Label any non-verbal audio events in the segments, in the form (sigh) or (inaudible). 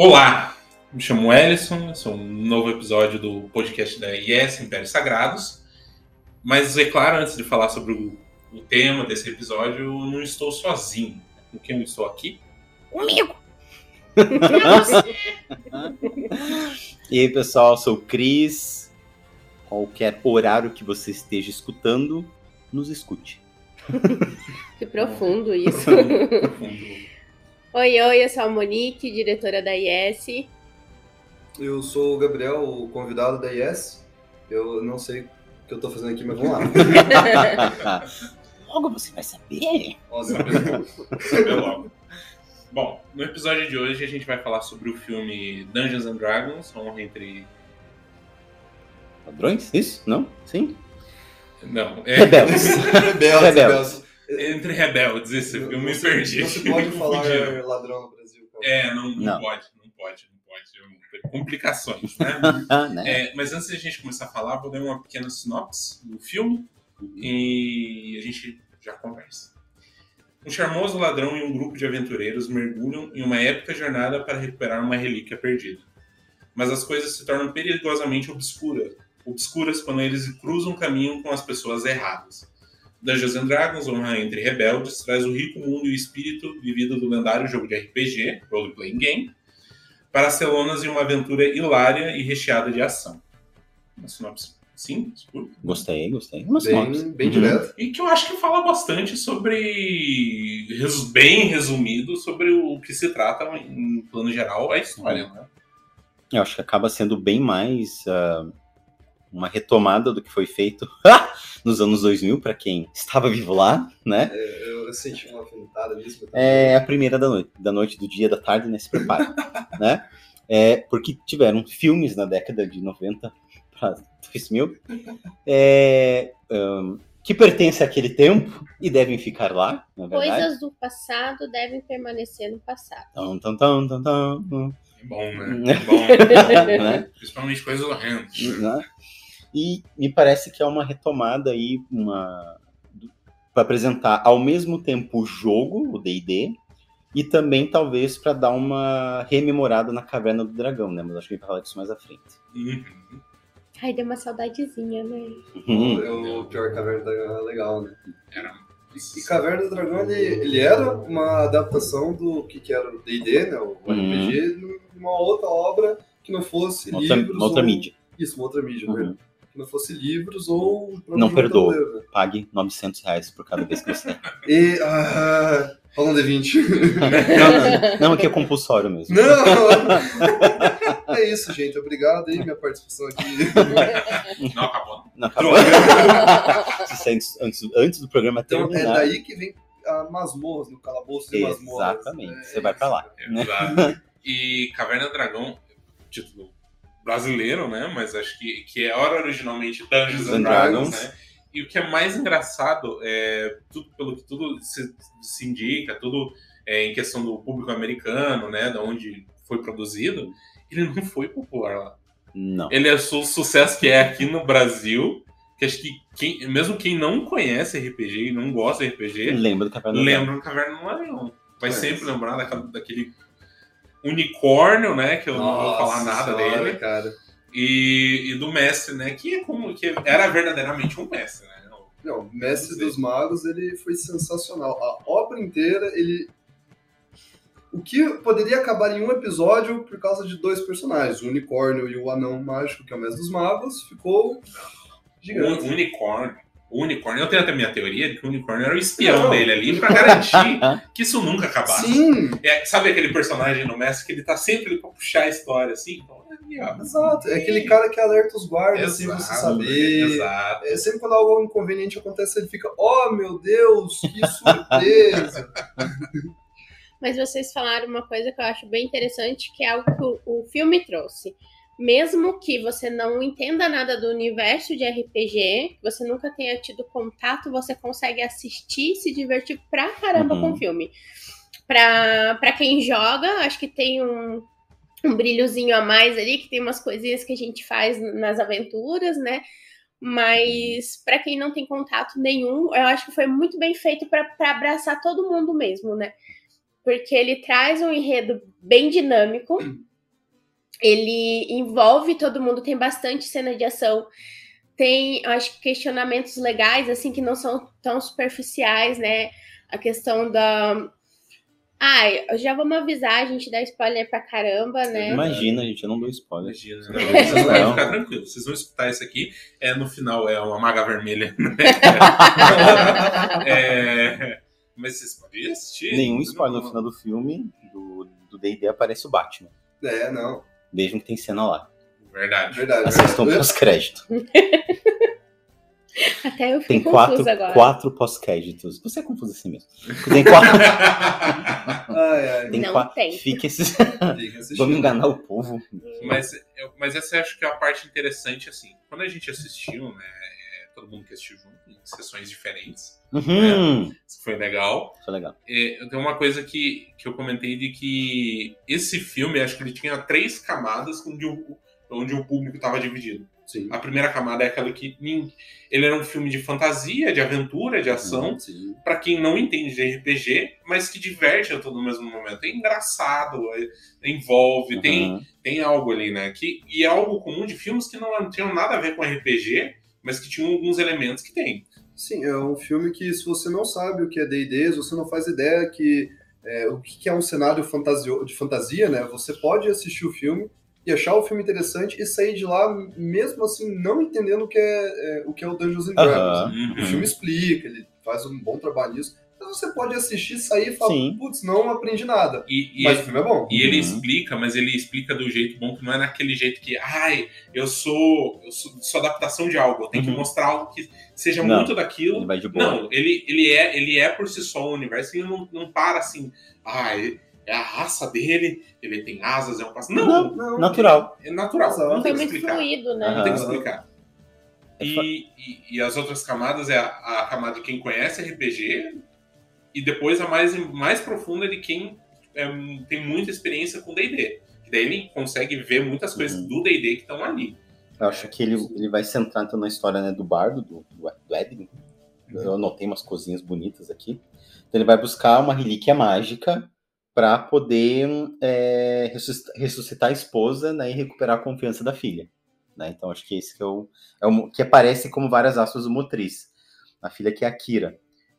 Olá, me chamo Ellison, esse é um novo episódio do podcast da Yes Impérios Sagrados. Mas, é claro, antes de falar sobre o, o tema desse episódio, eu não estou sozinho. Com quem eu estou aqui? Comigo! (laughs) e aí, pessoal, sou o Cris. Qualquer horário que você esteja escutando, nos escute. que profundo isso. (laughs) oi, oi, eu sou a Monique, diretora da IS. Eu sou o Gabriel, o convidado da IS. Eu não sei o que eu tô fazendo aqui, mas vamos lá. (laughs) logo você vai saber. saber logo. Bom, no episódio de hoje a gente vai falar sobre o filme Dungeons and Dragons, Honra entre Ladrões? Isso? Não? Sim? Não. É... Rebeldes. (laughs) rebeldes. rebeldes. Entre rebeldes, isso, eu me perdi. Você pode (laughs) falar ladrão no Brasil. É, não, não, não, pode, não pode, não pode. Complicações, né? (laughs) né? É, mas antes de a gente começar a falar, vou dar uma pequena sinopse do filme e a gente já conversa. Um charmoso ladrão e um grupo de aventureiros mergulham em uma épica jornada para recuperar uma relíquia perdida. Mas as coisas se tornam perigosamente obscuras obscuras quando eles cruzam caminho com as pessoas erradas. Dungeons and Dragons, Honra entre Rebeldes, traz o rico mundo e o espírito vivido do lendário jogo de RPG, Role Playing Game, para Celonas em uma aventura hilária e recheada de ação. Uma sinopse simples, curta. Gostei, gostei. Uma sinopse. Bem, bem direto. E que eu acho que fala bastante sobre, bem resumido, sobre o que se trata, em plano geral, a história, né? Eu acho que acaba sendo bem mais... Uh uma retomada do que foi feito (laughs) nos anos 2000, para quem estava vivo lá, né? É, eu, senti uma afinetada nisso. É a primeira da noite, da noite, do dia, da tarde, né? Se prepara, (laughs) né? É, porque tiveram filmes na década de 90 para 2000 é, um, que pertencem àquele tempo e devem ficar lá, na verdade. Coisas do passado devem permanecer no passado. Tum, tum, tum, tum, tum. É bom, né? (laughs) É bom, né? Principalmente coisas horrendas. Né? E me parece que é uma retomada aí, uma para apresentar ao mesmo tempo o jogo, o D&D, e também talvez para dar uma rememorada na Caverna do Dragão, né? Mas acho que a gente vai falar disso mais à frente. Uhum. Ai, deu uma saudadezinha, né? Uhum. É o pior Caverna do Dragão é legal, né? Era. E Caverna do Dragão, ele, ele era uma adaptação do que, que era o D&D, né? O RPG, uhum. numa outra obra que não fosse outra, livros... Uma outra ou... mídia. Isso, uma outra mídia, uhum. né? Não fosse livros ou. Não perdoa. Né? Pague 900 reais por cada vez que você. e. Ah, rola um D20. não, não, aqui é compulsório mesmo. Não! é isso, gente. Obrigado aí, minha participação aqui. Não acabou. Não acabou. antes, antes, antes do programa então, terminar. É daí que vem a masmorra, no calabouço de masmorra. Exatamente. É, você vai pra lá. Exato. E Caverna do Dragão, título brasileiro, né? Mas acho que, que era é originalmente Dungeons and Dragons, né? E o que é mais engraçado é tudo pelo que tudo se, se indica, tudo é, em questão do público americano, né? Da onde foi produzido, ele não foi popular lá. Não. Ele é o sucesso que é aqui no Brasil. Que acho que quem, mesmo quem não conhece RPG e não gosta de RPG, lembra do Caverna lembra do Caverna do Leão. Vai é. sempre lembrar daquele unicórnio, né? Que eu Nossa, não vou falar nada senhora, dele. Cara. E, e, do mestre, né? Que é como que era verdadeiramente um mestre, né? Não, o Mestre dos Magos ele foi sensacional. A obra inteira, ele. O que poderia acabar em um episódio por causa de dois personagens, o unicórnio e o anão mágico, que é o Mestre dos Magos, ficou gigante. O unicórnio o unicórnio, eu tenho até minha teoria de que o unicórnio era o espião não. dele ali pra garantir (laughs) que isso nunca acabasse. Sim. É, sabe aquele personagem no Mestre que ele tá sempre ali pra puxar a história assim? Então, é, Exato, é aquele cara que alerta os guardas sem você saber. Exato. É, sempre quando algo inconveniente acontece, ele fica, oh meu Deus, que surpresa! (laughs) Mas vocês falaram uma coisa que eu acho bem interessante, que é algo que o, o filme trouxe mesmo que você não entenda nada do universo de RPG, você nunca tenha tido contato, você consegue assistir e se divertir pra caramba uhum. com o filme. Pra, pra quem joga, acho que tem um, um brilhozinho a mais ali, que tem umas coisinhas que a gente faz nas aventuras, né? Mas para quem não tem contato nenhum, eu acho que foi muito bem feito para abraçar todo mundo mesmo, né? Porque ele traz um enredo bem dinâmico ele envolve todo mundo, tem bastante cena de ação, tem, acho questionamentos legais, assim, que não são tão superficiais, né? A questão da. Ai, ah, já vamos avisar, a gente dá spoiler pra caramba, né? Imagina, gente, eu não dou spoiler. Imagina, não, vocês vão ficar tranquilos. Vocês vão escutar isso aqui. É, no final é uma maga vermelha. Né? (laughs) é, mas vocês podem assistir. Nenhum spoiler no final do filme, do D&D, aparece o Batman. É, não. Vejam que tem cena lá. Verdade. Verdade. Assistam pós-crédito. (laughs) Até eu Tem quatro, agora. quatro pós-créditos. Você é confuso assim mesmo. Tem quatro. (laughs) ai, ai. Tem não quatro. tem. Fique esses... Vamos enganar o povo. Mas, eu, mas essa eu acho que é a parte interessante, assim. Quando a gente assistiu, né? Todo mundo que assistiu junto, em sessões diferentes. Uhum. Né, isso foi legal. Foi legal. É, tem uma coisa que, que eu comentei de que esse filme, acho que ele tinha três camadas onde o, onde o público estava dividido. Sim. A primeira camada é aquela que ele era um filme de fantasia, de aventura, de ação, Uhum, para quem não entende de RPG, mas que diverte a todo mesmo momento. É engraçado, é, envolve, uhum. tem, tem algo ali, né? Que, e é algo comum de filmes que não tinham nada a ver com RPG, mas que tinham alguns elementos que tem. Sim, é um filme que se você não sabe o que é D&D, você não faz ideia que é, o que é um cenário fantasio, de fantasia, né? Você pode assistir o filme e achar o filme interessante e sair de lá mesmo assim não entendendo o que é, é o que é o Dungeons and Dragons. Uhum. O filme explica, ele faz um bom trabalho nisso. Você pode assistir, sair e falar, putz, não aprendi nada. E, e mas o filme é bom. E ele uhum. explica, mas ele explica do jeito bom, que não é naquele jeito que, ai, eu sou, eu sou, sou adaptação de algo, eu tenho uhum. que mostrar algo que seja não, muito daquilo. Ele vai de boa. Não, ele, ele, é, ele é por si só um universo, ele não, não para assim, ai, é a raça dele, ele tem asas, é um pássaro. Não, não, não, natural. É natural. Não, não tem que muito explicar. fluido, né? Não tem que explicar. E, e, e, as outras camadas é a, a camada de quem conhece RPG, e depois a mais, mais profunda de quem é, tem muita experiência com D&D. Daí ele consegue ver muitas coisas uhum. do D&D que estão ali. Eu acho que ele, ele vai centrar então na história né, do bardo, do, do Edwin. Uhum. Eu anotei umas coisinhas bonitas aqui. Então ele vai buscar uma relíquia mágica para poder é, ressuscitar a esposa né, e recuperar a confiança da filha. Né? Então acho que esse que, é o, é o, que aparece como várias aspas motriz. A filha que é a Kira.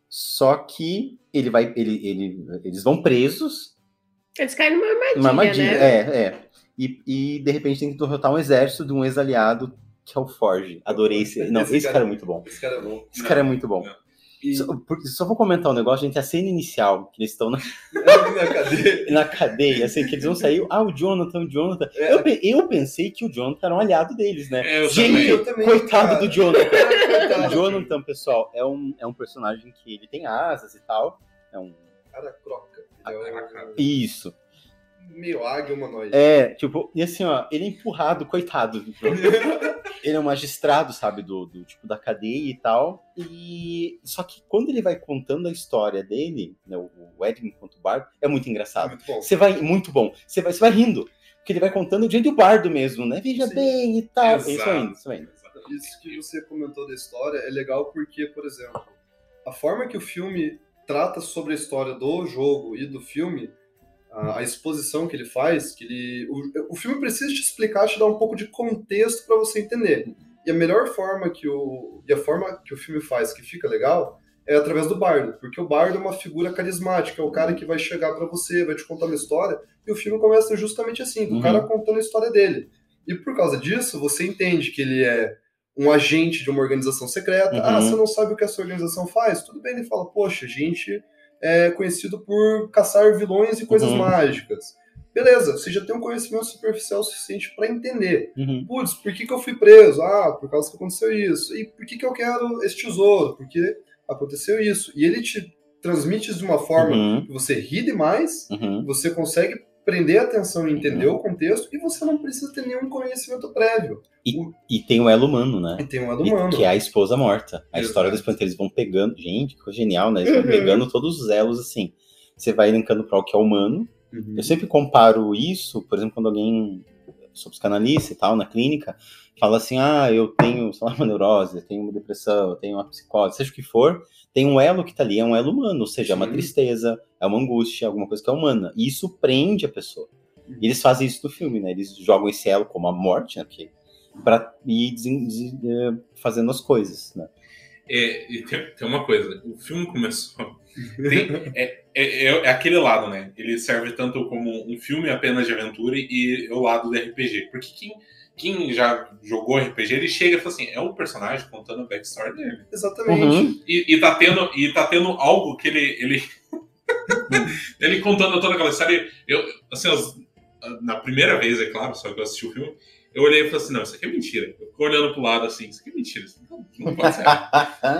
Só que ele vai, ele, ele, eles vão presos. Eles caem numa armadilha, uma armadilha, né? É, é. E, e de repente tem que derrotar um exército de um ex-aliado que é o Forge. Adorei esse. Não, esse, esse cara, cara, é muito bom. Esse cara é bom. Esse não, cara é muito bom. E... Só, só, vou comentar um negócio, gente. A cena inicial, que eles estão na... (laughs) na cadeia. na cadeia, assim, que eles vão sair. Ah, o Jonathan, o Jonathan. É. Eu, eu, pensei que o Jonathan era um aliado deles, né? É, eu gente, também, eu também, coitado cara. do Jonathan. (laughs) o Jonathan, pessoal, é um, é um personagem que ele tem asas e tal. É um. Cara croca. É um... Isso. Meio águia humanoide. É, tipo, e assim, ó, ele é empurrado, coitado. (laughs) ele é um magistrado, sabe, do, do, tipo da cadeia e tal. E só que quando ele vai contando a história dele, né, o, o Edwin quanto o Bardo, é muito engraçado. Muito bom. Você vai muito bom. Você vai, você vai rindo, porque ele vai contando o jeito do Bardo mesmo, né? Veja Sim. bem e tal. Exato. Isso aí, isso aí. Isso que você comentou da história é legal porque, por exemplo, a forma que o filme trata sobre a história do jogo e do filme, a, a exposição que ele faz, que ele, o, o filme precisa te explicar, te dar um pouco de contexto para você entender. E a melhor forma que o e a forma que o filme faz que fica legal é através do bardo, porque o bardo é uma figura carismática, é o cara que vai chegar para você, vai te contar uma história, e o filme começa justamente assim, com Uhum. o cara contando a história dele. E por causa disso, você entende que ele é um agente de uma organização secreta. Uhum. Ah, você não sabe o que essa organização faz? Tudo bem, ele fala, poxa, a gente é conhecido por caçar vilões e coisas Uhum. mágicas. Beleza, você já tem um conhecimento superficial suficiente para entender. Uhum. Putz, por que, que eu fui preso? Ah, por causa que aconteceu isso. E por que, que eu quero esse tesouro? Porque aconteceu isso. E ele te transmite de uma forma Uhum. que você ri demais, Uhum. você consegue prender a atenção e entender o contexto, e você não precisa ter nenhum conhecimento prévio. E tem o elo humano, né? E tem um lado E- humano. que é a esposa morta. A Exato. história dos plantas, eles vão pegando. Gente, que genial, né? Eles vão Uhum. pegando todos os elos assim. Você vai linkando para o que é humano. Uhum. Eu sempre comparo isso, por exemplo, quando alguém, sou psicanalista e tal, na clínica, fala assim: ah, eu tenho, sei lá, uma neurose, eu tenho uma depressão, eu tenho uma psicose, seja o que for, tem um elo que tá ali, é um elo humano, ou seja, é uma tristeza, é uma angústia, alguma coisa que é humana. E isso prende a pessoa. E eles fazem isso no filme, né? Eles jogam esse elo como a morte, né? Porque, pra ir eh, fazendo as coisas, né? É, e tem, tem uma coisa, o filme começou. tem- é, é- é- é aquele lado, né? Ele serve tanto como um filme apenas de aventura e o lado do RPG. Porque quem, quem já jogou RPG, ele chega e fala assim: é o personagem contando a backstory dele. Exatamente. Uhum. E, e tá, tendo, e tá tendo algo que ele. Ele, (laughs) ele contando toda aquela história. Eu, assim, as- na primeira vez, é claro, só que eu assisti o filme, eu olhei e falei assim: não, isso aqui é mentira. Eu fico olhando pro lado assim: isso aqui é mentira. Isso não, não pode ser.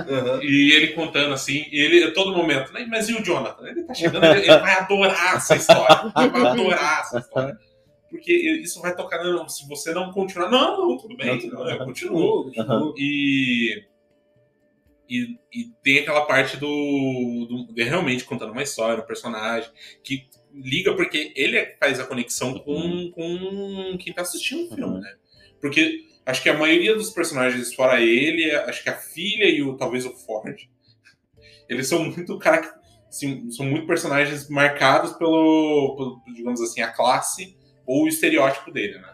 Aham. E ele contando assim, e ele a todo momento, "Né, mas e o Jonathan? Ele tá chegando, ele, ele vai adorar essa história. Ele vai adorar essa história. Porque isso vai tocar, não, se você não continuar, não, não, tudo bem, Não, não, eu continuo. Continua. E, e, e tem aquela parte do, do- de realmente contando uma história, um personagem, que liga porque ele faz a conexão com, com quem tá assistindo o filme, Uhum. né? Porque acho que a maioria dos personagens, fora ele, acho que a filha e o, talvez o Ford, eles são muito cara, assim, são muito personagens marcados pelo, pelo, digamos assim, a classe ou o estereótipo dele, né?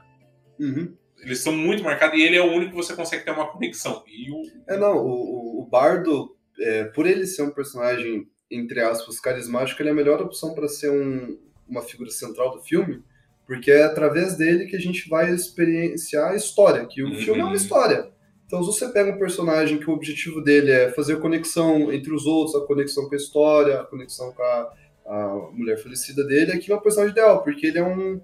Uhum. Eles são muito marcados e ele é o único que você consegue ter uma conexão. E o, É, não, o, o- Bardo, é, por ele ser um personagem, entre aspas, carismático, ele é a melhor opção para ser um- uma figura central do filme, porque é através dele que a gente vai experienciar a história, que o Uhum. filme é uma história. Então, se você pega um personagem que o objetivo dele é fazer a conexão entre os outros, a conexão com a história, a conexão com a, a mulher falecida dele, aquilo é um personagem ideal, porque ele é um.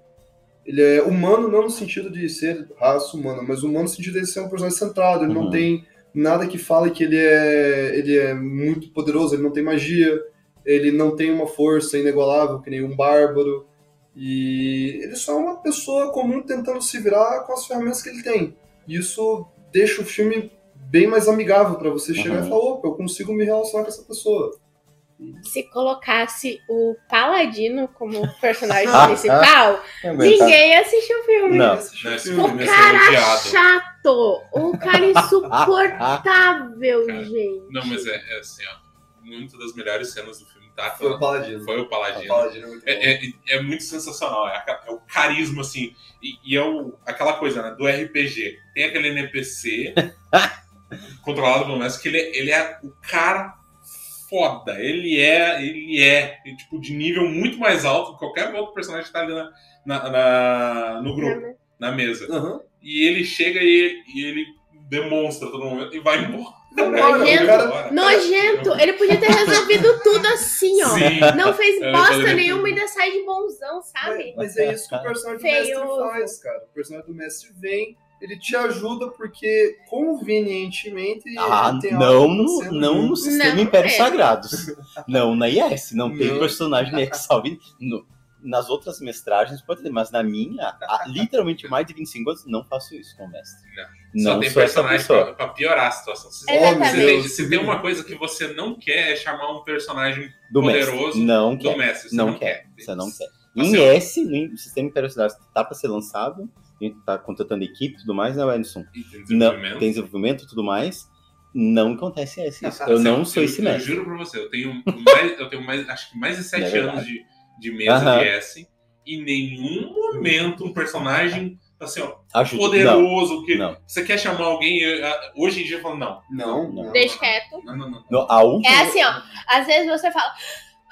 Ele é humano, não no sentido de ser raça humana, mas humano no sentido de ser um personagem centrado, ele Uhum. não tem nada que fale que ele é, ele é muito poderoso, ele não tem magia, ele não tem uma força inigualável, que nem um bárbaro. E ele só é uma pessoa comum tentando se virar com as ferramentas que ele tem. E isso deixa o filme bem mais amigável para você chegar Uhum. e falar: opa, eu consigo me relacionar com essa pessoa. Se colocasse o Paladino como (laughs) personagem principal, Ninguém. assistiu o filme. Não. Não, esse filme. O cara odiado. chato, o cara insuportável, Cara, gente. Não, mas é, é assim, ó. Muitas das melhores cenas do filme tá Foi o Paladino. foi o O Paladino. Paladino é. É, é, é muito sensacional, é, é o carisma, assim, e, e é o, aquela coisa, né, do RPG. Tem aquele NPC (laughs) controlado pelo mestre, que ele, é- ele é o cara foda, ele é, ele é, tipo, de nível muito mais alto que qualquer outro personagem que tá ali na, na- na- no grupo, na mesa. Aham. E ele chega e ele, e ele demonstra todo momento e vai embora. (laughs) Nojento. cara, Nojento, ele podia ter resolvido tudo assim, ó. Sim. Não fez bosta nenhuma e ainda sai de bonzão, sabe? Mas é isso que o personagem do mestre faz, cara. O personagem do mestre vem, ele te ajuda porque convenientemente Ah, ele tem não algo no, não no sistema Não, Império é. Sagrados. Não na IS, não tem Não. personagem na Exalve. No- nas outras mestragens pode ter, mas na minha, há literalmente mais de 25 anos, não faço isso com o mestre. Só Não tem sou essa personagem pra, pra piorar a situação. Se, Exatamente. se tem, se tem uma coisa que você não quer é chamar um personagem Do poderoso mestre. Não do quer. mestre. Você Não não, quer. quer. Você não quer. Assim, Em ó. S, no sistema Império Sagrados, tá para ser lançado, a gente tá contratando equipe e tudo mais, né, Edson? E tem Não, desenvolvimento. tem desenvolvimento e tudo mais. Não acontece isso. Eu Assim, não sou eu- esse Eu mestre. juro pra você, eu tenho mais, eu tenho mais, acho que mais de sete É anos de, de mesa de S. E em nenhum momento um personagem assim, ó, Ajuda. Não, poderoso. que não. Você quer chamar alguém, eu- hoje em dia, falando, não. Não, Não. não. Deixa quieto. Não, não, não. não. A última... É assim, ó. Às vezes você fala,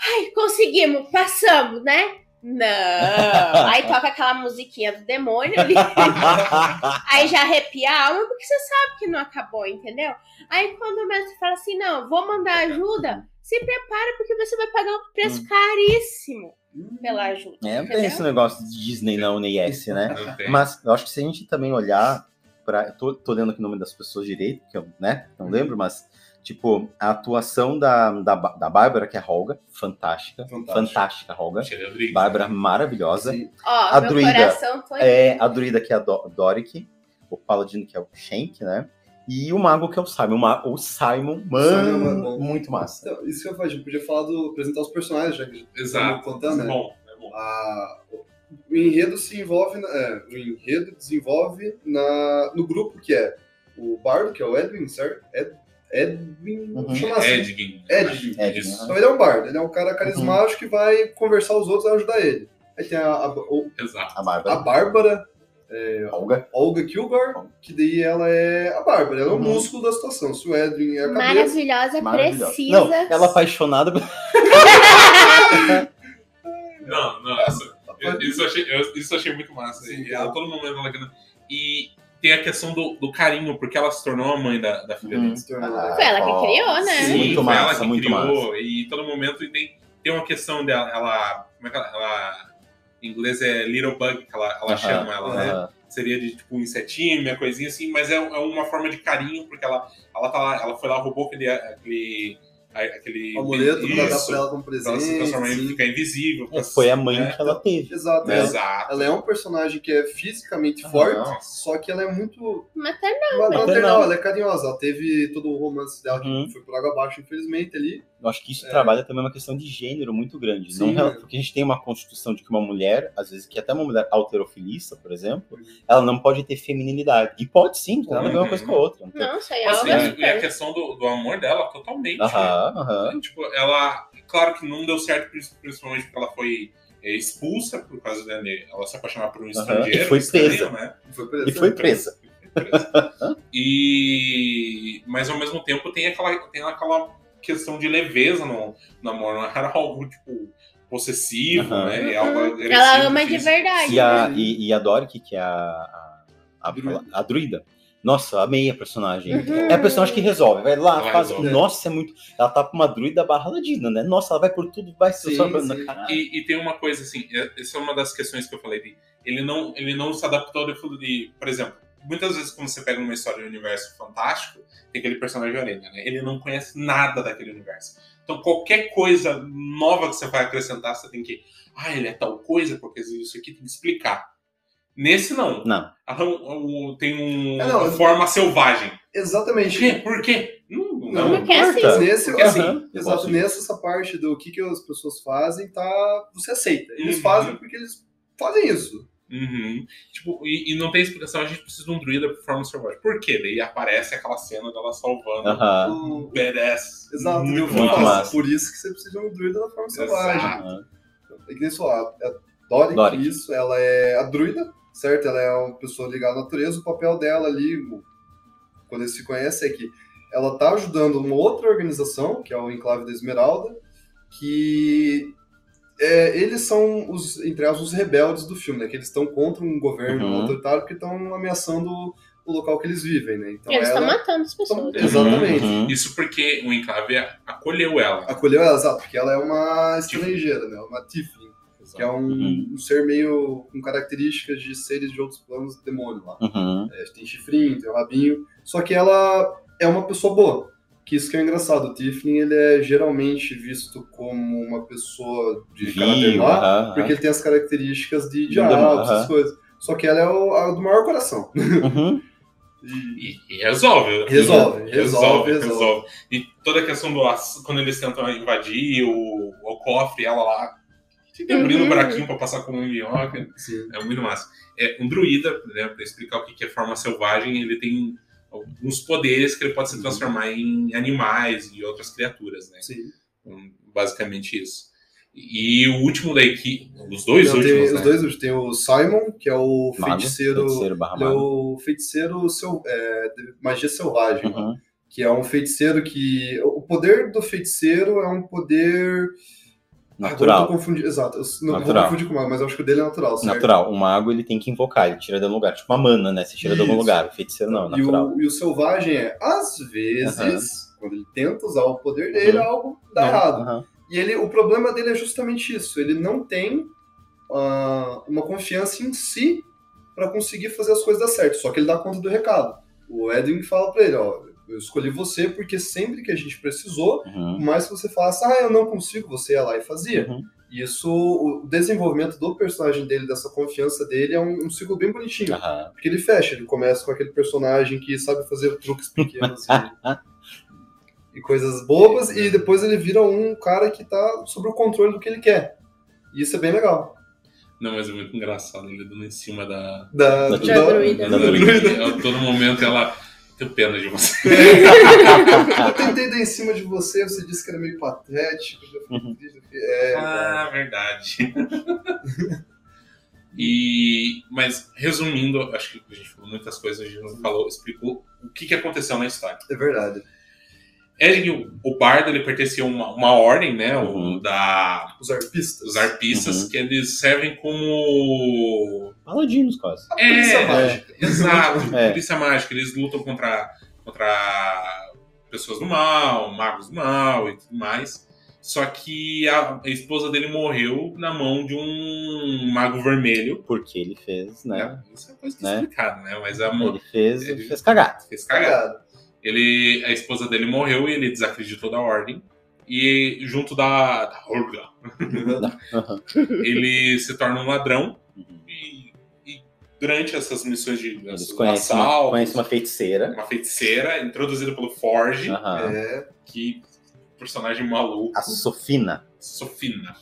ai, conseguimos, passamos, né? Não. Aí toca aquela musiquinha do demônio ali. (laughs) Aí já arrepia a alma porque você sabe que não acabou, entendeu? Aí quando o mestre fala assim, não, vou mandar ajuda, se prepara porque você vai pagar um preço Hum. caríssimo pela ajuda. É, não tem esse negócio de Disney não, nem S, né? Mas eu acho que se a gente também olhar para tô, tô lendo aqui o nome das pessoas direito, que eu, né, não lembro, mas tipo, a atuação da, da, da Bárbara, que é a Holga, fantástica, Fantástica. fantástica, Holga. Rodrigues. Bárbara maravilhosa. Sim. Ó, A meu druida coração foi. É a druida que é a Do Doric, o paladino que é o Shank, né? E o mago que é o Simon. O, Ma- o Simon, mano, Simon bom. muito massa. Então, isso que eu gente podia falar do apresentar os personagens, já que Exato. estamos contando, né? É bom, é bom. A- o enredo se envolve, na- é, o enredo desenvolve na, no grupo que é o Bardo, que é o Edwin, certo? Ed, Edwin, Uhum. chama assim. Edgin, Isso. aham. Então ele é um bardo, ele é um cara carismático que vai conversar os outros e ajudar ele. Aí tem a, a, o- Exato. A a Bárbara. Bárbara, é, Olga. Olga Kilgore, que daí ela é a Bárbara, ela é o Uhum. músculo da situação. Se o Edwin é a cabeça, Maravilhosa, Maravilhosa. precisa. Não, ela é apaixonada. (laughs) Não, não, isso, eu- isso, eu achei, eu- isso eu achei muito massa. Sim, e ela, todo momento ela querendo- E tem a questão do, do carinho, porque ela se tornou a mãe da, da filha Hum. dele. se tornou- Ah, Foi ela que criou, né? Sim, muito foi massa, ela que muito criou, E todo momento e tem, tem uma questão dela, ela. Como é que ela. ela- em inglês é Little Bug, que ela, ela Aham, chama ela, né? aham. Seria de tipo um insetinho, uma coisinha assim, mas é, é uma forma de carinho, porque ela, ela, tá lá, ela foi lá, roubou aquele. aquele aquele O amuleto pra dar pra ela como pra ela presente. se transformar em ficar invisível. pra- Foi a mãe né? que ela teve. Exato. Ela, Exato. ela é um personagem que é fisicamente Aham. forte, só que ela é muito Maternal. maternal, ela é carinhosa. Ela teve todo o romance dela que foi por água abaixo, infelizmente, ali. Eu acho que isso É. trabalha também uma questão de gênero muito grande. Sim. Não, porque a gente tem uma constituição de que uma mulher, às vezes, que até uma mulher alterofilista, por exemplo, ela não pode ter feminilidade. E pode sim, não tem nada a ver uma coisa com a outra. Não Não, é Assim, algo e a questão do, do amor dela, totalmente. Aham, aham. Tipo, ela. Claro que não deu certo, principalmente porque ela foi é, expulsa por causa dele. Ela se apaixonar por um estrangeiro. e foi presa. Né? Foi presa. E foi presa. Foi presa. e. Mas ao mesmo tempo tem aquela, tem aquela questão de leveza no, no amor. Não era (laughs) algo, tipo, possessivo, né? É algo Uhum. agressivo, Ela ama de verdade. E a, né? e, e a Doric, que é a, a, a, Druida. a druida. Nossa, eu amei a personagem. Uhum. É a personagem que resolve. Vai lá, Ela faz. resolve. Nossa, é muito. Ela tá com uma druida barra ladina, né? Nossa, ela vai por tudo, vai se. E, e tem uma coisa assim, é- essa é uma das questões que eu falei de ele não, ele não se adaptou de, de por exemplo, muitas vezes quando você pega uma história de universo fantástico, tem aquele personagem orelha, né? Ele não conhece nada daquele universo. Então qualquer coisa nova que você vai acrescentar, você tem que, ah, ele é tal coisa, porque isso aqui tem que explicar. Nesse não. Não. Ah, tem um, É, não, uma forma selvagem. Por Exatamente. quê? Por quê? Não, não. Porque é assim. importa. Nesse, Porque assim, Aham, eu Exato, nessa essa parte do que, que as pessoas fazem, tá. Você aceita. Eles Uhum. fazem porque eles fazem isso. Uhum. Tipo, e, e não tem explicação, a gente precisa de um druida pra forma selvagem. Por quê? Daí aparece aquela cena dela salvando o O- badass. Exato, muito muito massa. por isso que você precisa de um druida da forma selvagem. Exato. aham. É que nem só a, a Doric, Doric. isso, ela é a druida, certo? Ela é uma pessoa ligada à natureza. O papel dela ali, quando eles se conhecem, é que ela tá ajudando uma outra organização, que é o Enclave da Esmeralda, que é, eles são os, entre aspas, os rebeldes do filme, né? Que eles estão contra um governo Uhum. autoritário porque estão ameaçando o local que eles vivem, né? Então Eles estão ela matando as pessoas. Então, Exatamente. Uhum. Isso porque o Enclave acolheu ela. acolheu ela, exato, porque ela é uma estrangeira, né? Uma Tiflin. que é um, Uhum. um ser meio com características de seres de outros planos demônio lá. Uhum. É, tem chifrinho, tem o rabinho, só que ela é uma pessoa boa. Que isso que é engraçado, o Tiflin ele é geralmente visto como uma pessoa de caráter Viu, má, aham, porque ele tem as características de diabo, demônio, essas aham. coisas. Só que ela é o, a do maior coração. (laughs) Uhum. E- E, resolve. Resolve, resolve, resolve, resolve. E toda a questão do quando eles tentam invadir o, o cofre, ela lá fica abrindo Uhum. um buraquinho pra passar como um minhoca. sim. É muito massa. É, um druida, né, pra explicar o que é forma selvagem, ele tem alguns poderes que ele pode se transformar em animais e outras criaturas, né? sim. Então, basicamente isso. E o último da equipe, os dois Então, últimos, tem, né? Os dois últimos. Tem o Simon, que é o Mago, feiticeiro. feiticeiro é o feiticeiro seu, é, de magia selvagem. Uhum. que é um feiticeiro que. O poder do feiticeiro é um poder. Agora eu Natural. tô confundindo. Exato, eu não vou Natural. confundir com o mago, mas eu acho que o dele é natural, certo? Natural. O mago ele tem que invocar, ele tira de algum lugar. Tipo uma mana, né? Você tira de algum Isso. lugar. O feiticeiro não, é E natural. o, e o selvagem é, às vezes, quando ele tenta usar o poder dele, Uhum. algo dá errado. Aham. E ele, o problema dele é justamente isso. Ele não tem ah, uma confiança em si para conseguir fazer as coisas dar certo. Só que ele dá conta do recado. O Edwin fala para ele, ó, eu escolhi você porque sempre que a gente precisou, Uhum. por mais que você falasse, ah, eu não consigo, você ia lá e fazia. Uhum. Isso, o desenvolvimento do personagem dele, dessa confiança dele, é um, um ciclo bem bonitinho. Aham. Porque ele fecha, ele começa com aquele personagem que sabe fazer truques pequenos e, (laughs) e coisas bobas, e depois ele vira um cara que tá sob o controle do que ele quer. E isso é bem legal. Não, mas é muito engraçado ele dando em cima da. Da, Da do- Da druida. Da da druida. A (laughs) todo momento ela. Tenho pena de você. (laughs) Eu tentei dar em cima de você, você disse que era meio patético. eu já fiquei Uhum. É, Ah, verdade. (laughs) E, mas, resumindo, acho que a gente falou muitas coisas, a gente não falou, explicou o que, que aconteceu na história. É verdade. Edg, o bardo, ele pertencia a uma, uma ordem, né? Uhum. O, da, Os arpistas. os arpistas, Uhum. que eles servem como. Paladinos, quase. A polícia É, mágica. Exato, (laughs) É. polícia mágica. Eles lutam contra, contra pessoas do mal, magos do mal e tudo mais. Só que a, a esposa dele morreu na mão de um mago vermelho. Porque ele fez, né? né? Isso é coisa Né? explicada, né? Mas a mão Ele fez, Ele- fez cagada. fez cagada. Cagado. Ele, a esposa dele morreu e ele desacreditou da ordem. E junto da, da Olga, Aham. ele se torna um ladrão. Uhum. E, e durante essas missões de Eles esses conhecem uma, conhecem uma feiticeira. uma feiticeira introduzida pelo Forge. É. que personagem maluco, A Sofina. Sofina.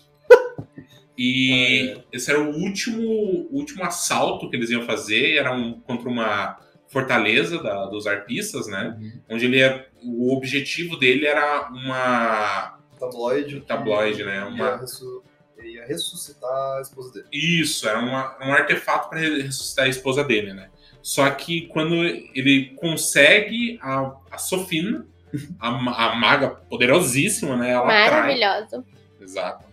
E (laughs) esse era o último, último assalto que eles iam fazer, era um, contra uma fortaleza da- dos arpistas, né? Onde ele é, o objetivo dele era uma Tabloide. tabloide, né? Ia, Uma, ressu- ia ressuscitar a esposa dele. Isso, era uma- um artefato para ressuscitar a esposa dele, né? Só que quando ele consegue a, a Sofina, (laughs) a, a maga poderosíssima, né? Ela atrai. Maravilhosa. Exato.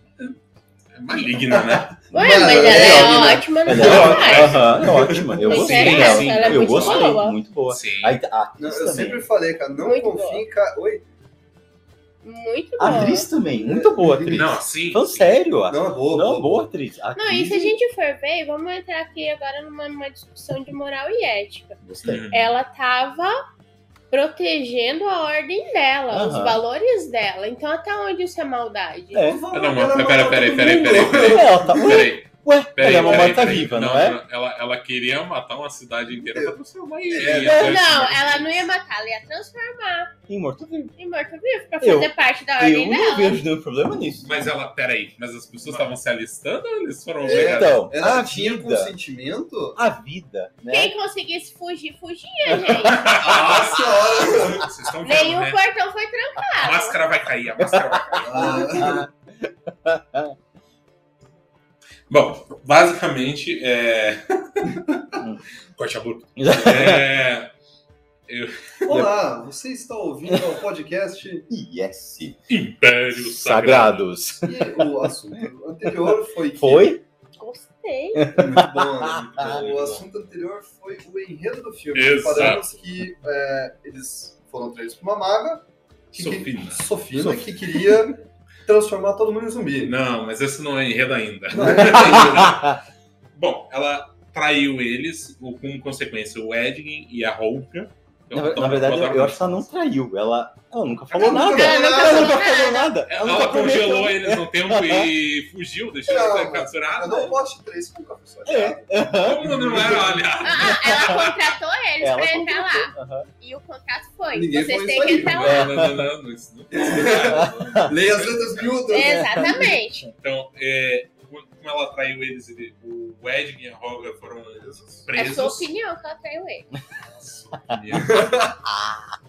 É maligna, né? Ué, mas ela é Maravilhosa. ótima no Ela é, ó- personagem. aham, é ótima. Eu Mas gostei é, dela. é eu muito gostei, boa. muito boa. Sim. A, a atriz Não, eu também. sempre falei, cara, não Muito confie, cara. Oi? Muito A boa. atriz também, muito boa atriz. Não, sim. Falando sério, a- Não, é boa. não, boa atriz. A Não, atriz, e se a gente for ver, vamos entrar aqui agora numa, numa discussão de moral e ética. Gostei. Uhum. Ela tava protegendo a ordem dela, os Aham. valores dela. Então, até onde isso é maldade? É. Não, mas pera, pera, pera, pera, pera, tá, ué, peraí. ela é uma morta-viva, peraí. não, é? Ela, ela queria matar uma cidade inteira pra transformar em É, em- Não, ela não ia matar, ela ia transformar Em morto-vivo. em morto-vivo pra Eu- fazer parte da Eu ordem não dela. vejo nenhum problema nisso. Mas ela, peraí, mas as pessoas estavam se alistando ou eles foram É, obrigados? Então, Ela a tinha vida, consentimento? a vida, né? Quem conseguisse fugir, fugia, (laughs) gente. Nossa senhora! Vocês estão vendo, Nenhum né? portão foi A trancado. máscara vai cair, a máscara vai cair. Ah, (laughs) Bom, basicamente, é... (laughs) Corte abrupto. (laughs) É... Olá, você está ouvindo o podcast Yes. Império Sagrado. Sagrados. e o assunto anterior foi que... Foi? Gostei. Muito bom, né? Muito bom. Muito O assunto anterior foi o enredo do filme. Exato. Reparamos que é, eles foram traídos por uma maga, que, Sofina. Sofina, Sof- que queria transformar todo mundo em zumbi. Não, mas esse não é enredo ainda. Não, (laughs) (laughs) Bom, ela traiu eles, com consequência o Edgin e a Holga. Na, na verdade, eu, eu acho que ela não traiu. Ela, ela nunca falou Ela nada. Ela nunca falou nada. Ela, congelou eles no tempo e (laughs) fugiu, deixou eles mas- Eu capturados. não posso três com café só. É. Como não era, aliás? Ah, ela contratou eles Ela pra entrar lá. aham. E o contrato foi. Ninguém vocês foi têm que entrar lá. Não, não, não, não, isso não é. (laughs) Leia as letras miúdas. Exatamente. Então, é, como ela traiu eles, ele- o Edgin e a Holga foram É sua presos. opinião que ela traiu ele. (laughs)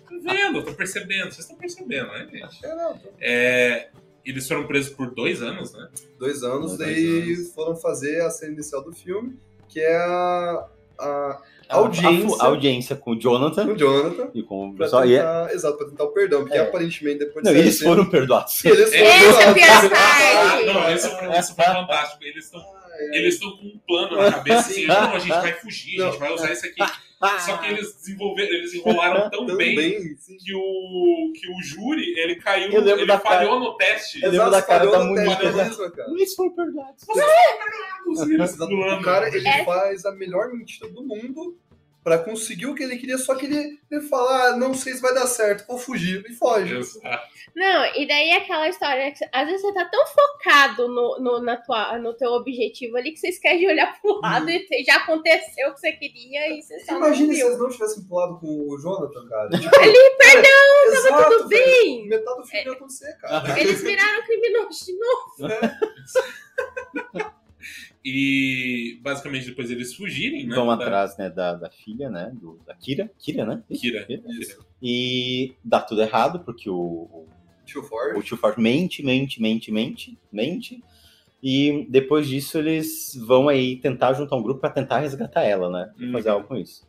Tá vendo? Tô percebendo. Vocês estão percebendo, né, gente? É, não, tô- É, eles foram presos por dois anos, né? Dois anos, Dois daí anos. foram fazer a cena inicial do filme, que é a A- audiência A, a audiência com o Jonathan com o Jonathan. e com o pessoal. E é- tentar, exato, pra tentar o perdão, porque É. aparentemente depois não, dessa (laughs) eles foram perdoados. Eles foram é perdoados. Ah, parte. não, isso, foi- isso foi fantástico. Eles estão eles estão com um plano na cabeça assim, (laughs) não, a gente vai fugir, a gente Não. vai usar isso aqui. Só que eles desenvolveram, eles enrolaram (laughs) tão bem Também, sim. que o, que o júri, ele caiu, ele falhou no teste. Eu lembro da cara da Mônica, né? mesmo, cara. Eles foram perdoados. Eles Exato. pulando. O cara, ele É. faz a melhor mentira do mundo pra conseguir o que ele queria, só que ele, ele fala, ah, não sei se vai dar certo, vou fugir, e foge. Exato. Não, e daí é aquela história que às vezes você tá tão focado no, no, na tua, no teu objetivo ali que você esquece de olhar pro lado e te- já aconteceu o que você queria e você só Imagina se eles não tivessem pulado com o Jonathan, cara. (laughs) Tipo, Ali, perdão, exato, tudo velho. bem. Metade do filme ia acontecer, cara. Eles viraram criminosos de novo. (laughs) E basicamente depois eles fugirem, né? Vão da- atrás, né, da, da filha, né, do, da Kira. Kira, né? Kira. Isso. E dá tudo errado, porque o, o, Tio Ford. o tio Ford mente, mente, mente, mente, mente. E depois disso eles vão aí tentar juntar um grupo para tentar resgatar ela, né? Uhum. Fazer algo com isso.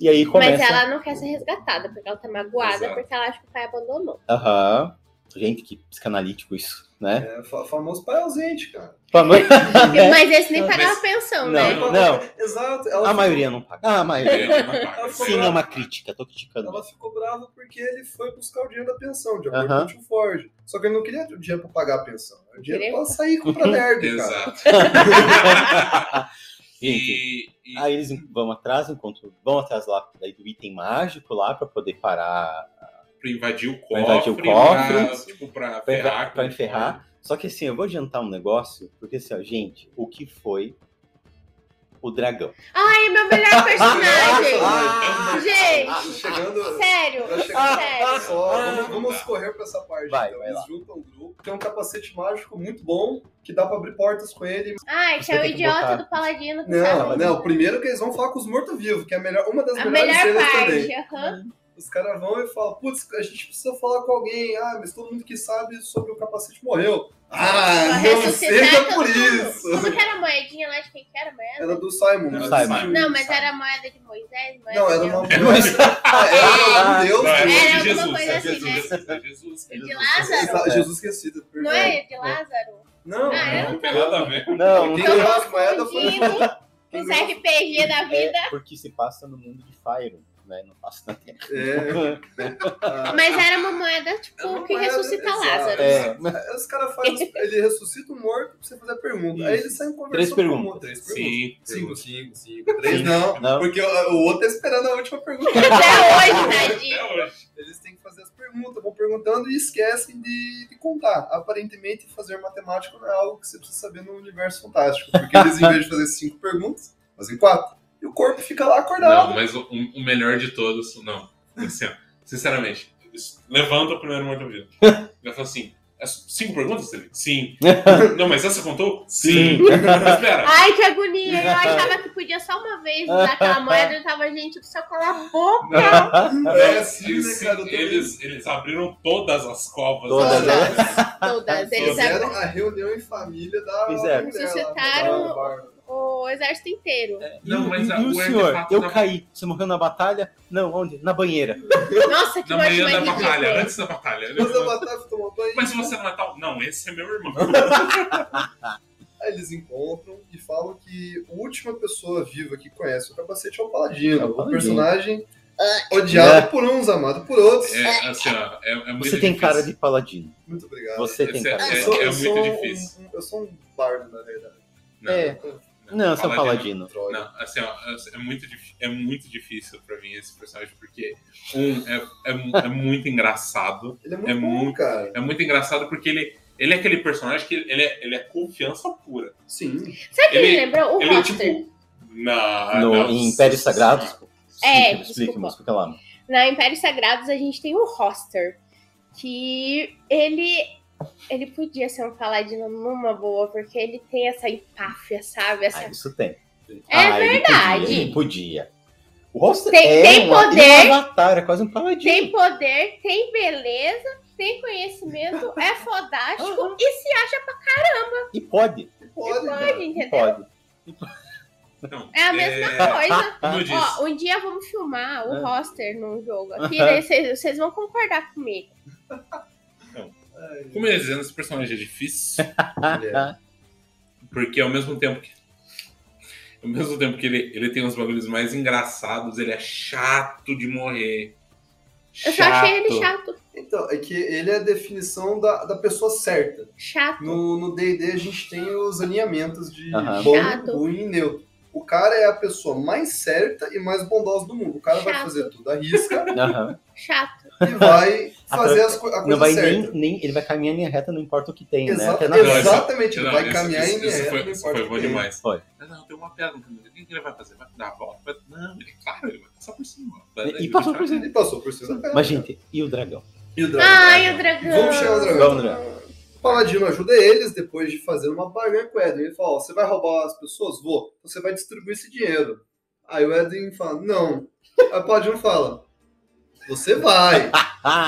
E aí começa. Mas ela não quer ser resgatada, porque ela tá magoada, Exato. porque ela acha que o pai abandonou. Aham. Gente, que psicanalítico isso, né? É, fa- famoso pai ausente, cara. (laughs) Mas esse nem Mas- pagava pensão, Não, né? não. Exato. Ela A ficou- maioria não paga. Ah, a maioria. Não paga. Sim, é uma crítica, tô criticando. Ela ficou brava porque ele foi buscar o dinheiro da pensão, de acordo Aham. com o tio Ford. Só que ele não queria o dinheiro pra pagar a pensão. Era o dinheiro Queria? pra sair e comprar nerd, cara. Exato. (laughs) Gente, E, e- aí eles vão atrás, enquanto vão atrás lá daí do item mágico lá pra poder parar, pra invadir o Pra cofre, invadir o cofre. pra, tipo, pra pra, ferrar. pra enferrar. Só que assim, eu vou adiantar um negócio, porque assim, ó, gente, o que foi o dragão? Ai, meu melhor (laughs) personagem! Ah, Gente, Chegando. sério, Tá chegando sério. só, vamos, vamos correr pra essa parte. Vai, então. vai Eles lá. juntam um grupo. Tem um capacete mágico muito bom que dá pra abrir portas com ele. Ai, que Você é o idiota botar- do paladino que Não, sabe. não. Primeiro que eles vão falar com os mortos-vivos, que é a melhor, uma das A melhores melhor cenas parte, também. aham. Os caras vão e falam, putz, a gente precisa falar com alguém. Ah, mas todo mundo que sabe sobre o capacete morreu. Pra Ah, não seja por mundo. isso. Como que era a moedinha lá de quem que era a moeda? Era do Simon. Era assim, Simon. Não, mas era a moeda de Moisés? Moeda Não, era de uma. (laughs) Ah, era um Deus. Não, era Era de alguma Jesus. coisa é assim, Jesus, é Jesus. De Lázaro? Jesus esquecido. Não é de Lázaro? Não, Ah, é? Não tem nada a ver. Não, não Quem ganhou as moedas foi os RPG da vida. é porque se passa no mundo de Fire, (laughs) né? Não passa na Terra. É. Ah, Mas era uma moeda, tipo, É uma que moeda, ressuscita exato. Lázaro. É, Aí os caras fazem. Ele ressuscita um morto pra você fazer a pergunta. Aí eles saem conversando. Três com perguntas. o outro. Três perguntas. Sim. Cinco, cinco, cinco. Três Sim. não. Não. Porque o, o outro tá esperando a última pergunta. (laughs) Até hoje, tadinho. Até hoje. Eles têm que fazer as perguntas, vão perguntando e esquecem de, de contar. Aparentemente, fazer matemática não é algo que você precisa saber no universo fantástico. Porque eles, em vez de fazer cinco perguntas, fazem quatro. E o corpo fica lá acordado. Não, mas o, o melhor de todos, não. Assim, ó, sinceramente, levanta o primeiro morto-vivo. (laughs) Ele fala assim: "É cinco perguntas, Felipe? Sim. (laughs) Não, mas essa contou? Sim. (laughs) Mas espera. Ai, que agonia. Eu achava que podia só uma vez usar aquela moeda e tava, gente do céu, cala a boca. É assim, né, Eles, cara? Eles, eles abriram todas as covas. Todas, da- né? Todas. Eles Fizeram abriram a reunião em família da Fizeram. Suscitaram-. O exército inteiro. Não, E o- mas e a- o o senhor, eu da- caí. Você morreu na batalha? Não, onde? Na banheira. (laughs) Nossa, que Na mais da batalha, antes da batalha. Depois da batalha, tomou banho. Mas você não é tal. Não, esse é meu irmão. Aí (laughs) eles encontram e falam que a última pessoa viva que conhece o capacete é o Paladino. É o o, Paladino. personagem odiado É. por uns, amado por outros. É, assim, ó, é, é muito Você tem difícil. cara de paladino. Muito obrigado. Você tem é- cara de é- eu sou, eu muito um- difícil. um- eu sou um bardo, na verdade. Não, É. Não, você é um paladino. Não, assim, ó, é muito, é muito difícil pra mim esse personagem, porque, um, é, é, é muito engraçado. (laughs) Ele é muito É bom, muito- cara. É muito engraçado porque ele, ele é aquele personagem que ele é, ele é confiança pura. Sim. Sabe o que Ele- lembrou? O ele é roster. tipo. Na, No, não, em Impérios Sagrados. É, Explica, explica, desculpa. explica lá. Na Impérios Sagrados a gente tem o roster. Que ele. Ele podia ser um paladino numa boa, porque ele tem essa empáfia, sabe? Essa... Ah, isso tem. É Ah, ele verdade. Podia, ele podia. O rosto Tem- é tem uma- poder. Ele é um avatar, é quase um paladino. Tem poder, tem beleza, tem conhecimento, é (laughs) fodástico Aham. e se acha pra E pode. Pode, cara. pode, entendeu? Pode. Não, É a mesma é, coisa. Ó, um dia vamos filmar o Ah. roster num jogo aqui, (laughs) daí vocês vão concordar comigo. Como eu ia dizendo, esse personagem é difícil, mulher. porque ao mesmo tempo que. Ao mesmo tempo que ele, ele tem os bagulhos mais engraçados, ele é chato de morrer. Eu só achei ele chato. Então, é que ele é a definição da, da pessoa certa. Chato. No no D&D a gente tem os alinhamentos de Aham. bom, Chato. ruim e neutro. O cara é a pessoa mais certa e mais bondosa do mundo. O cara vai Chato. fazer tudo à risca Aham. Chato. e vai fazer as a coisa Não vai certa. nem, nem. Ele vai caminhar em linha reta, não importa o que tem, né? Na Não, esse- exatamente, ele Não, vai caminhar esse- em linha reta, foi, não importa foi o bom demais. Foi. Ah, Não, tem uma pedra no caminho. O que ele vai fazer? Vai dar a volta? Não, ele, claro, ele vai passar por cima. Vai- E passou por cima. Ele passou por cima. Mas, gente, e o dragão? E o dragão? Ai, o dragão. Vamos chegar no dragão. Vamos, dragão. O Paladino ajuda eles depois de fazer uma barganha com o Edwin. Ele fala: ó, você vai roubar as pessoas? Vou. Então você vai distribuir esse dinheiro. Aí o Edwin fala: não. Aí o Paladino fala: você vai.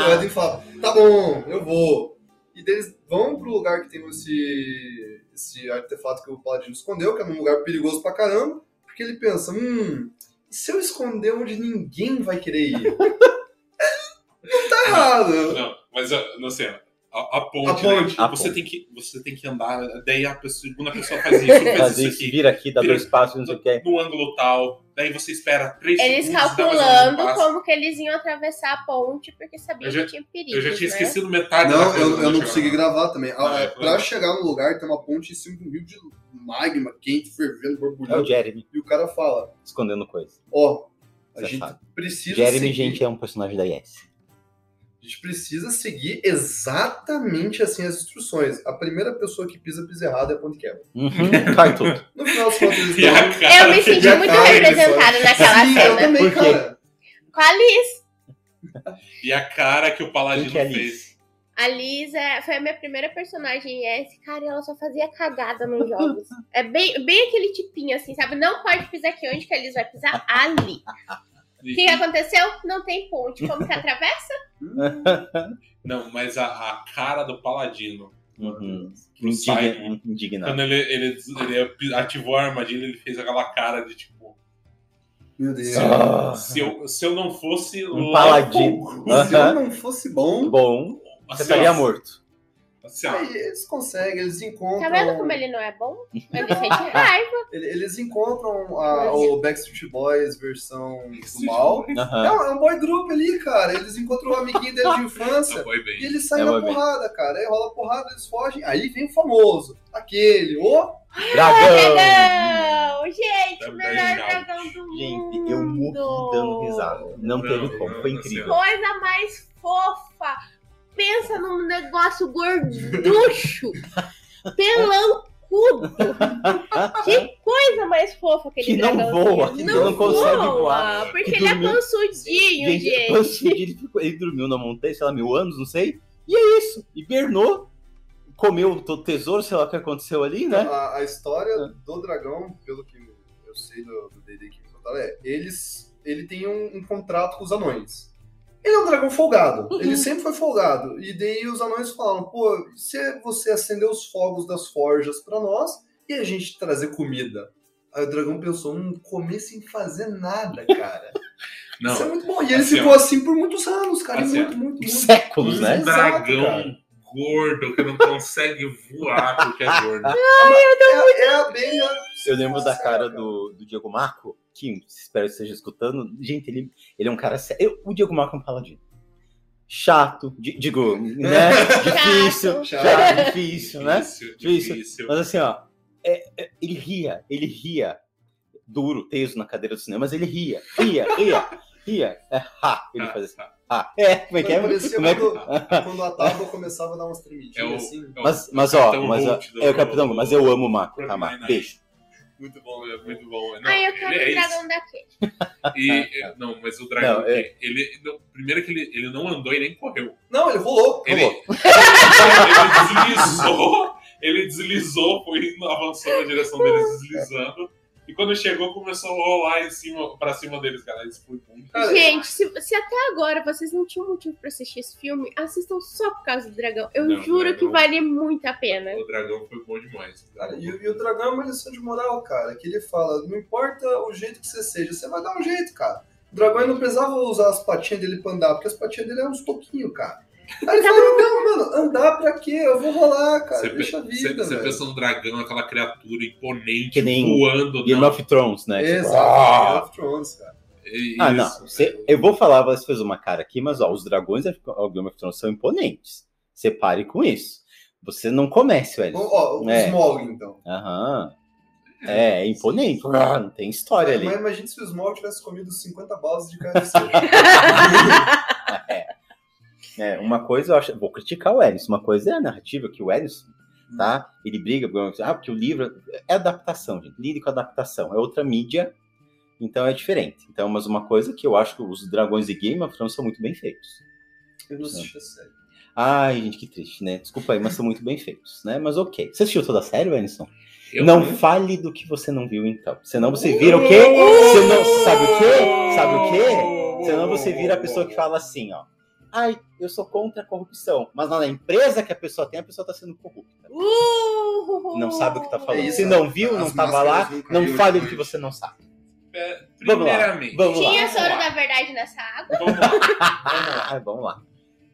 O Edwin fala: tá bom, eu vou. E daí eles vão pro lugar que tem esse, esse artefato que o Paladino escondeu, que é num lugar perigoso pra caramba, porque ele pensa, hum, e se eu esconder onde ninguém vai querer ir? (laughs) é, não tá errado. Não, mas não sei, a, a ponte, A ponte. né? A você, ponte. Tem que, você tem que andar, daí a pessoa, segunda pessoa faz isso, (laughs) faz Fazer isso isso, aqui, vira aqui, dá Vira- dois passos, não sei o que. no ângulo tal, daí você espera três Eles segundos, um calculando como que eles iam atravessar a ponte, porque já- que tinha perigo. Eu já tinha né? esquecido metade da Não, eu, eu não chegar consegui lá. gravar também. Ah, Ah, é, pra chegar no lugar, tem uma ponte em cima de um rio de magma quente, fervendo, É o borbulhando. Jeremy, E o cara fala, escondendo coisa. ó, a Você gente sabe. precisa Jeremy, seguir, gente, é um personagem da Yes. A gente precisa seguir exatamente assim as instruções. A primeira pessoa que pisa, pisa errado é a ponte quebra. Uhum, (laughs) cai tudo. No final das contas, eles (laughs) E cara Eu me senti muito cara representada naquela Sim, eu cena. também, Por quê? cara. Com a Liz. E a cara que o Paladino que é fez. A Liz é- foi a minha primeira personagem em S. Cara, e ela só fazia cagada nos jogos. É bem, bem aquele tipinho assim, sabe? Não pode pisar aqui. Onde que a Liz vai pisar? Ali. O que, que aconteceu? Não tem ponte. Como que atravessa? (laughs) Não, mas a, a cara do Paladino. Uhum. Pro Simon. Indigna- Indignado. Quando ele, ele, ele ativou a armadilha, ele fez aquela cara de tipo. Meu Deus. Ah. Se eu, se eu não fosse. Um paladino. Se eu não fosse bom, Bom, você Assim, estaria ó, morto. Aí eles conseguem, eles encontram. Tá vendo como ele não é bom? (laughs) Ele sente raiva. ele- Eles encontram a- o Backstreet Boys versão do mal. É Aham. um, é um boy group ali, cara. Eles encontram o amiguinho deles de infância. (laughs) foi E eles saem É, na vai bem. porrada, cara. Aí rola porrada, eles fogem. Aí vem o famoso. Aquele, o. Dragão! Dragão! Gente, o melhor dragão do mundo. Gente, eu morri dando risada. Não Não, teve como, foi incrível. Coisa mais fofa. Pensa num negócio gorducho. Pelancudo. Que coisa mais fofa aquele Que não voa, que não consegue voar, Porque que ele dormiu- é pansudinho, Gente, gente. pansudinho, ele, ficou- ele dormiu na montanha, sei lá, mil anos, não sei. E é isso. Hibernou, comeu o tesouro, sei lá o que aconteceu ali, né? A, a história do dragão, pelo que eu sei do do D&D que me contaram, é eles, ele tem um, um contrato com os anões. Ele é um dragão folgado. Uhum. Ele sempre foi folgado. E daí os anões falam, pô, se você acender os fogos das forjas pra nós e a gente trazer comida. Aí o dragão pensou, hum, comer sem fazer nada, cara. (laughs) Não, Isso é muito bom. E ele Assim, ficou assim por muitos anos, cara. Assim, muito, muito, muito. Séculos, um né? Exato, dragão cara. gordo que não consegue voar porque é gordo. É, é a abelha. Eu lembro da cara do, do Diego Marco, que espero que esteja escutando. Gente, ele, ele é um cara sério. Eu- O Diego Marco é paladino. Chato, di- digo, (laughs) né? Difícil, Chato. chato, difícil, né? Difícil, Difícil. difícil. Mas assim, ó, é- é- ele ria, ele ria. Duro, teso na cadeira do cinema, mas ele ria, ria, ria, ria. É, ha, ele fazia assim. Ah, é, como é que é? Como é que... quando, quando a tábua começava a dar umas tremidinhas É o- assim. é o Mas, mas ó, mas, ó, é o Capitão, mas eu amo o Marco, Brooklyn tá. Beijo. Muito bom, é muito bom. Não, Ai, eu ele quero é um dragão daquele. E, não, mas o dragão, Não, é- ele, não, primeiro que ele, ele não andou e nem correu. Não, ele rolou. Ele, Rolou. (laughs) ele deslizou, ele deslizou, foi avançou na direção deles, deslizando. E quando chegou, começou a rolar em cima, pra cima deles, cara. Isso foi. Cara, Gente, se, se até agora vocês não tinham motivo pra assistir esse filme, assistam só por causa do dragão. Eu Não, juro dragão. que vale muito a pena. O dragão foi bom demais. Cara, e, e o dragão é uma lição de moral, cara. Que ele fala: não importa o jeito que você seja, você vai dar um jeito, cara. O dragão não precisava usar as patinhas dele pra andar, porque as patinhas dele eram uns toquinhos, cara. Aí ele falou: não, mano, andar pra quê? Eu vou rolar, cara. Você, Deixa a vida, você, pensa no dragão, aquela criatura imponente, Que nem voando. Game não. of Thrones, né? Tipo, Exato, ah! Game of Thrones, cara. É Ah, não. isso. Você- eu vou falar, você fez uma cara aqui, mas ó, os dragões do Game of Thrones são imponentes. Você pare com isso. Você não comece, velho. Ó, ó, o É. Smog, então. Aham. É, é imponente. Ah, não tem história ali. Mas imagine se o Smog tivesse comido 50 balas de (laughs) KFC. É, uma coisa eu acho. Vou criticar o Elis. Uma coisa é a narrativa que o Elis, tá? Ele briga, ah, porque o livro é adaptação, gente. Lide com adaptação. É outra mídia, então é diferente. Então, mas uma coisa que eu acho que os dragões de Game of Thrones são muito bem feitos. Eu não assisti a série. Ai, gente, que triste, né? Desculpa aí, mas são muito bem feitos, né? Mas ok. Você assistiu toda a série, Wenison? Eu Não fale do que você não viu, então. Senão você vira o quê? Senão, sabe o quê? Sabe o quê? Senão você vira a pessoa que fala assim, ó. Ai, eu sou contra a corrupção. Mas na empresa que a pessoa tem, a pessoa está sendo corrupta. Uh! Não sabe o que está falando. É Se não viu, as não estava lá, não fale o que você não sabe. É, Vamos lá, Primeiramente, vamos lá. Tinha Vamos soro lá. da verdade nessa água? vamos lá. Vamos lá. Vamos lá.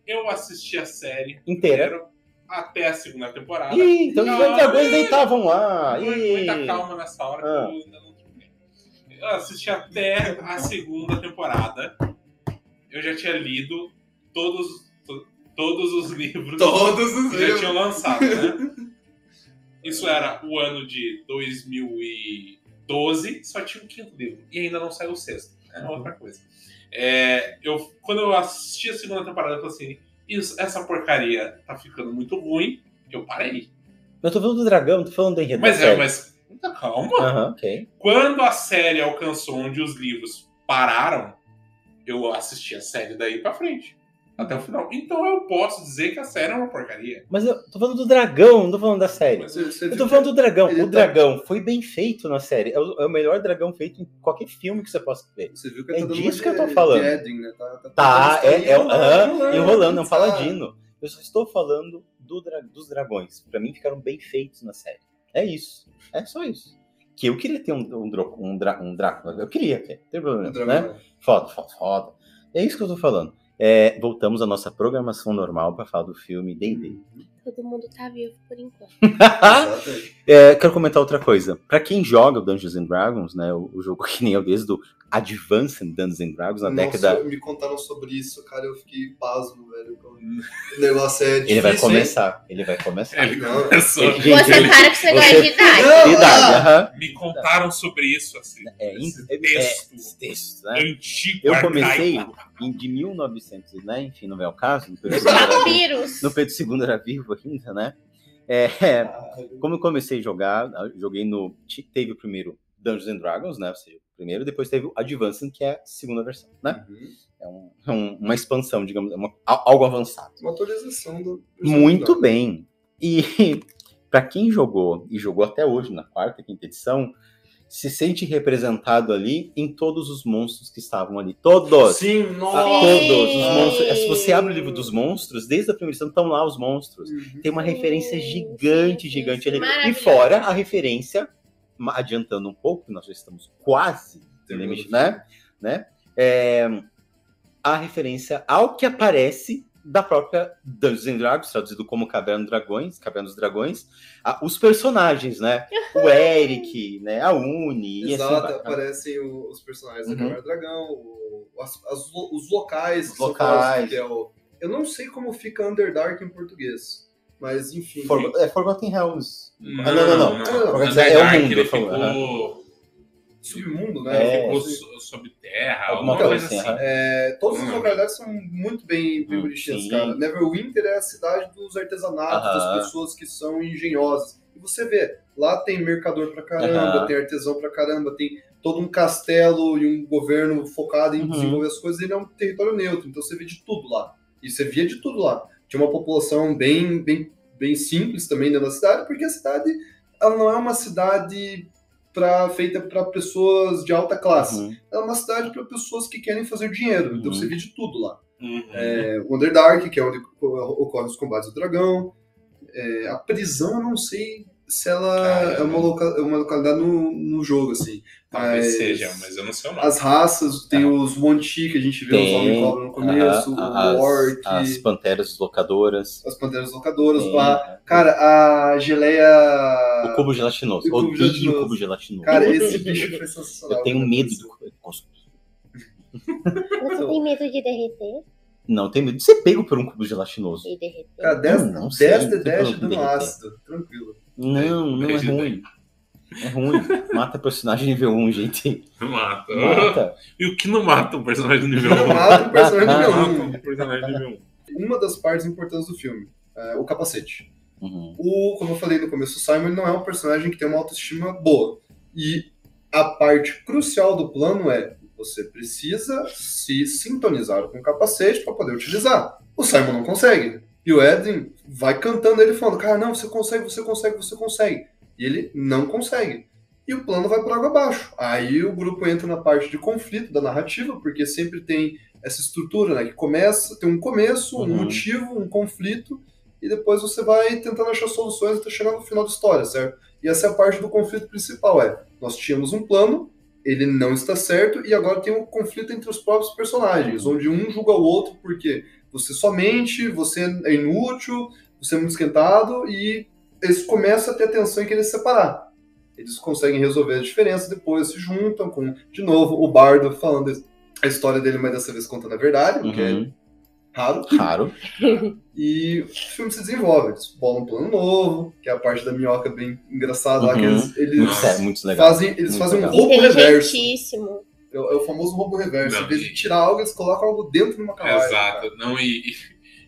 Eu assisti a série Inteira. inteira até a segunda temporada. Ih, então os dois dragões ih. deitavam lá. Muita calma nessa hora que Ah. eu ainda não terminei. Eu assisti até a segunda temporada. Eu já tinha lido todos, to- todos os livros (laughs) Todos os que já livros. tinham lançado, né? Isso era o ano de 2012, só tinha o quinto livro. E ainda não saiu o sexto. É outra coisa. É, eu, quando eu assisti a segunda temporada, eu falei assim: Isso, essa porcaria tá ficando muito ruim. Eu parei. Eu tô falando do dragão, tô falando do enredo Mas da é, série. mas. Calma. Aham, ok. Quando a série alcançou onde os livros pararam, eu assisti a série daí pra frente. Até o final. Então eu posso dizer que a série é uma porcaria. Mas eu tô falando do dragão, não tô falando da série. Mas Você, você Eu tô que- falando do dragão. Ele O tá- dragão foi bem feito na série. É o, é o melhor dragão feito em qualquer filme que você possa ver. Você viu que É tá disso que eu tô de- falando. Eden, né? Tá, tá, Tá, tá é, é, enrolando, é um tá. paladino. Eu só estou falando do dra- dos dragões. Pra mim ficaram bem feitos na série. É isso. É só isso. Que eu queria ter um, um, um, dra- um Drácula. Eu queria ter, não tem problema, dragão. né? Foda, foda, foda. É isso que eu tô falando. É, voltamos à nossa programação normal pra falar do filme D&D. Todo mundo tá vivo por enquanto. (laughs) É, quero comentar outra coisa. Pra quem joga o Dungeons and Dragons, né, o, o jogo (laughs) que nem eu desde o Advanced Dungeons and Dragons na Nossa, década, me contaram sobre isso, cara, eu fiquei pasmo, velho. O negócio é difícil, ele vai começar, ele vai começar. Ele Não. começou. Ele- Você é um cara que você de idade. Não, Idade, ah, aham. Me contaram sobre isso, assim. É, esse é, texto é, texto, né? antigo, Eu comecei arcaico. em de 1900, né? Enfim, não é o caso. No Pedro vampiros. no Pedro II era vivo ainda, né? É, como eu comecei a jogar, joguei no. Teve o primeiro Dungeons and Dragons, né? Ou seja, primeiro, depois teve o Advanced, que é a segunda versão, né? Uhum. É, um- é um- uma expansão, digamos, é uma- al- algo avançado. Uma atualização do. Muito bem. E (laughs) para quem jogou e jogou até hoje na quarta, quinta edição, se sente representado ali em todos os monstros que estavam ali. Todos! Sim, nossa. Todos os monstros. Se você abre o livro dos monstros, desde a primeira edição estão lá os monstros. Uhum. Tem uma referência gigante, gigante sim. ali. E fora a referência, adiantando um pouco, que nós já estamos quase no Terminando limite, né? né? É, a referência ao que aparece da própria Dungeons and Dragons, traduzido como Caverna dos Dragões, Caverna dos Dragões, a- os personagens, né? O Eric, né? A Uni, e assim Exato, vai. aparecem o- os personagens Uhum. da Caverna do Dragão, o- as- as os locais Os que são locais. falados, que é o. Eu não sei como fica Underdark em português, mas enfim. For- é Forgotten Realms. Não, Ah, não, não, não. não. Underdark é o Underdark, mundo, ele ficou, Submundo, né? É. ficou Assim, so- sob terra, Alguma alguma coisa coisa assim, assim. é, todas as Hum. localidades são muito bem, bem Hum, bonitinhas, sim. cara. Neverwinter é a cidade dos artesanatos, Aham. das pessoas que são engenhosas. E você vê, lá tem mercador pra caramba, Aham. tem artesão pra caramba, tem todo um castelo e um governo focado em Uhum. desenvolver as coisas. Ele é um território neutro, então você vê de tudo lá. E você via de tudo lá. Tinha uma população bem, bem, bem simples também dentro da cidade, porque a cidade ela não é uma cidade pra, feita para pessoas de alta classe. Uhum. É uma cidade para pessoas que querem fazer dinheiro. Então Uhum. você vê de tudo lá. Uhum. É, o Underdark, que é onde ocorrem os combates do dragão. É, a prisão, eu não sei se ela Caramba. é uma, loca- é uma localidade no, no jogo, assim. Talvez Mas seja, mas eu não sei o nome. As raças, tem os Monty, que a gente vê os Tem, Homem Cobra no começo, aham, o Orc, as, as, as panteras locadoras. Panteras Locadoras, Tem, lá. Cara, a geleia... O cubo gelatinoso. O cubo gelatinoso. o cubo gelatinoso. Cara, Eu esse bicho foi sensacional. Eu tenho medo do cubo. Você tem medo de derreter? Não, tenho medo de ser pego por um cubo gelatinoso. E derreter? Cara, 10 Hum, não sei, 10 não de tem 10 problema dando ácido, tranquilo. Não, não é ruim. É ruim. Mata personagem nível 1, gente. Mata. Mata. E o que não mata um personagem do nível 1? Não mata o personagem nível Mata 1. um personagem nível 1. Uma das partes importantes do filme, é o capacete. Uhum. O, como eu falei no começo, o Simon não é um personagem que tem uma autoestima boa. E a parte crucial do plano é você precisa se sintonizar com o capacete para poder utilizar. O Simon não consegue. E o Eden vai cantando ele falando, cara, não, você consegue, você consegue, você consegue. E ele não consegue. e o plano vai por água abaixo. Aí o grupo entra na parte de conflito da narrativa, porque sempre tem essa estrutura, né? Que começa, tem um começo, um Uhum. motivo, um conflito, e depois você vai tentando achar soluções até chegar no final da história, certo? E essa é a parte do conflito principal, é, nós tínhamos um plano, ele não está certo, e agora tem um conflito entre os próprios personagens, onde um julga o outro porque você só mente, você é inútil, você é muito esquentado, e eles começam a ter a tensão em querer se separar. Eles conseguem resolver a diferença, depois se juntam com, de novo, o Bardo falando a história dele, mas dessa vez contando a verdade, o que é Uhum. raro. Raro. (laughs) E o filme se desenvolve. Eles bolam um plano novo, que é a parte da minhoca bem engraçada lá, que Uhum. eles, eles sério, muito legal. fazem, eles Muito fazem um legal. roubo reverso. Inteligentíssimo. É o, é o famoso roubo reverso. Não, em vez de tirar algo, eles colocam algo dentro de uma carruagem. Exato. Não, e, e